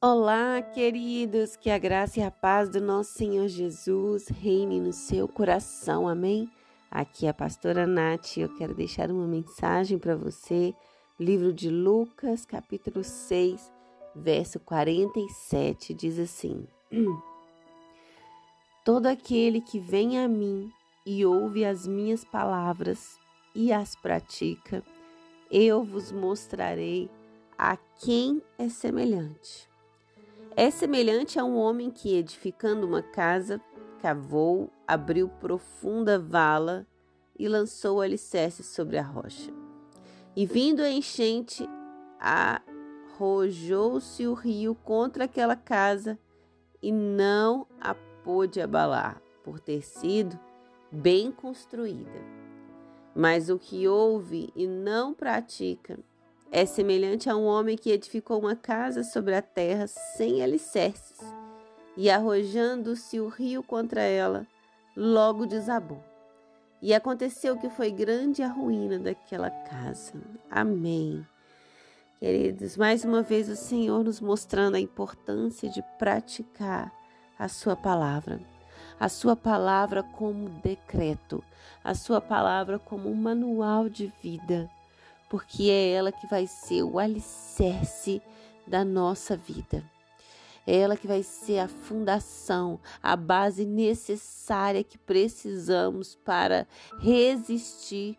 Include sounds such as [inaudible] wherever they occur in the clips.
Olá, queridos, que a graça e a paz do nosso Senhor Jesus reine no seu coração, amém? Aqui é a pastora Nath e eu quero deixar uma mensagem para você, livro de Lucas, capítulo 6, verso 47, diz assim: [clears throat] Todo aquele que vem a mim e ouve as minhas palavras e as pratica, eu vos mostrarei a quem é semelhante. É semelhante a um homem que, edificando uma casa, cavou, abriu profunda vala e lançou o alicerce sobre a rocha. E vindo a enchente, arrojou-se o rio contra aquela casa e não a pôde abalar, por ter sido bem construída. Mas o que ouve e não pratica é semelhante a um homem que edificou uma casa sobre a terra sem alicerces, e arrojando-se o rio contra ela, logo desabou. E aconteceu que foi grande a ruína daquela casa. Amém. Queridos, mais uma vez o Senhor nos mostrando a importância de praticar a Sua palavra. A Sua palavra como decreto, a Sua palavra como um manual de vida porque é ela que vai ser o alicerce da nossa vida. É ela que vai ser a fundação, a base necessária que precisamos para resistir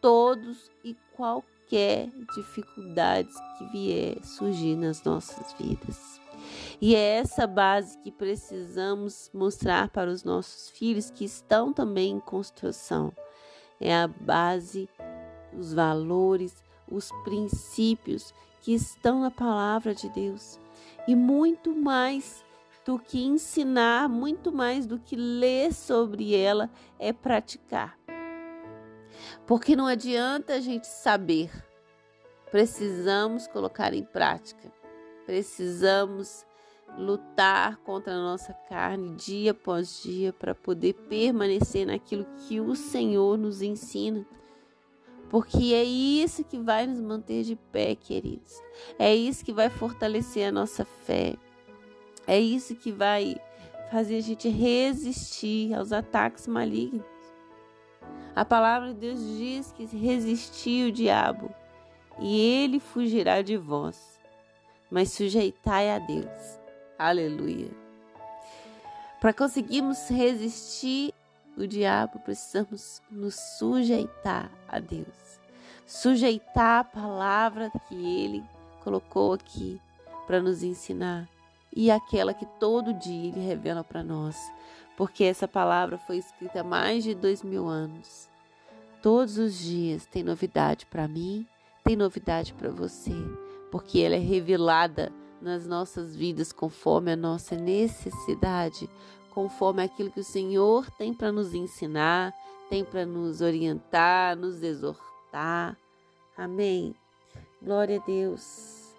todos e qualquer dificuldades que vier surgir nas nossas vidas. E é essa base que precisamos mostrar para os nossos filhos que estão também em construção. É a base os valores, os princípios que estão na palavra de Deus. E muito mais do que ensinar, muito mais do que ler sobre ela, é praticar. Porque não adianta a gente saber, precisamos colocar em prática, precisamos lutar contra a nossa carne dia após dia para poder permanecer naquilo que o Senhor nos ensina porque é isso que vai nos manter de pé, queridos. É isso que vai fortalecer a nossa fé. É isso que vai fazer a gente resistir aos ataques malignos. A palavra de Deus diz que resistir o diabo e ele fugirá de vós. Mas sujeitai a Deus. Aleluia. Para conseguirmos resistir o diabo, precisamos nos sujeitar a Deus. Sujeitar a palavra que ele colocou aqui para nos ensinar e aquela que todo dia ele revela para nós, porque essa palavra foi escrita há mais de dois mil anos. Todos os dias tem novidade para mim, tem novidade para você, porque ela é revelada nas nossas vidas conforme a nossa necessidade, conforme aquilo que o Senhor tem para nos ensinar, tem para nos orientar, nos exortar. Amém. Glória a Deus.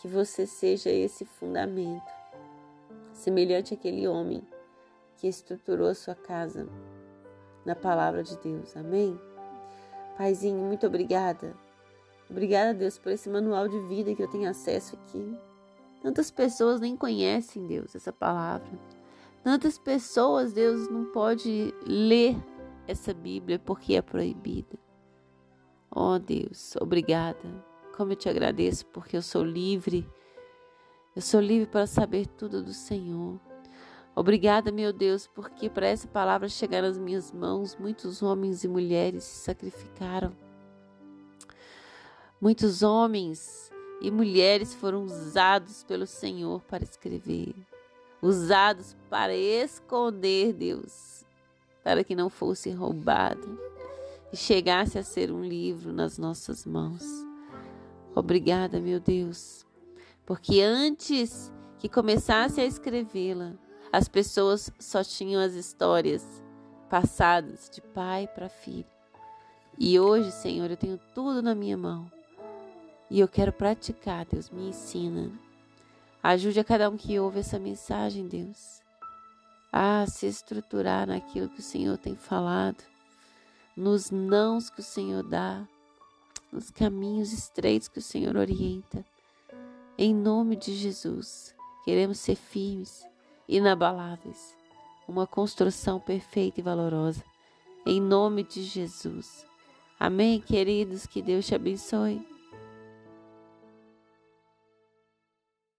Que você seja esse fundamento, semelhante àquele homem que estruturou a sua casa na palavra de Deus. Amém. Paizinho, muito obrigada. Obrigada, Deus, por esse manual de vida que eu tenho acesso aqui. Tantas pessoas nem conhecem, Deus, essa palavra. Tantas pessoas, Deus não pode ler essa Bíblia porque é proibida. Oh Deus, obrigada. Como eu te agradeço porque eu sou livre. Eu sou livre para saber tudo do Senhor. Obrigada, meu Deus, porque para essa palavra chegar nas minhas mãos, muitos homens e mulheres se sacrificaram. Muitos homens e mulheres foram usados pelo Senhor para escrever usados para esconder Deus, para que não fosse roubado e chegasse a ser um livro nas nossas mãos. Obrigada, meu Deus, porque antes que começasse a escrevê-la, as pessoas só tinham as histórias passadas de pai para filho. E hoje, Senhor, eu tenho tudo na minha mão. E eu quero praticar, Deus, me ensina. Ajude a cada um que ouve essa mensagem, Deus, a se estruturar naquilo que o Senhor tem falado, nos nãos que o Senhor dá, nos caminhos estreitos que o Senhor orienta. Em nome de Jesus, Queremos ser firmes, inabaláveis, uma construção perfeita e valorosa. Em nome de Jesus. Amém, queridos. Que Deus te abençoe.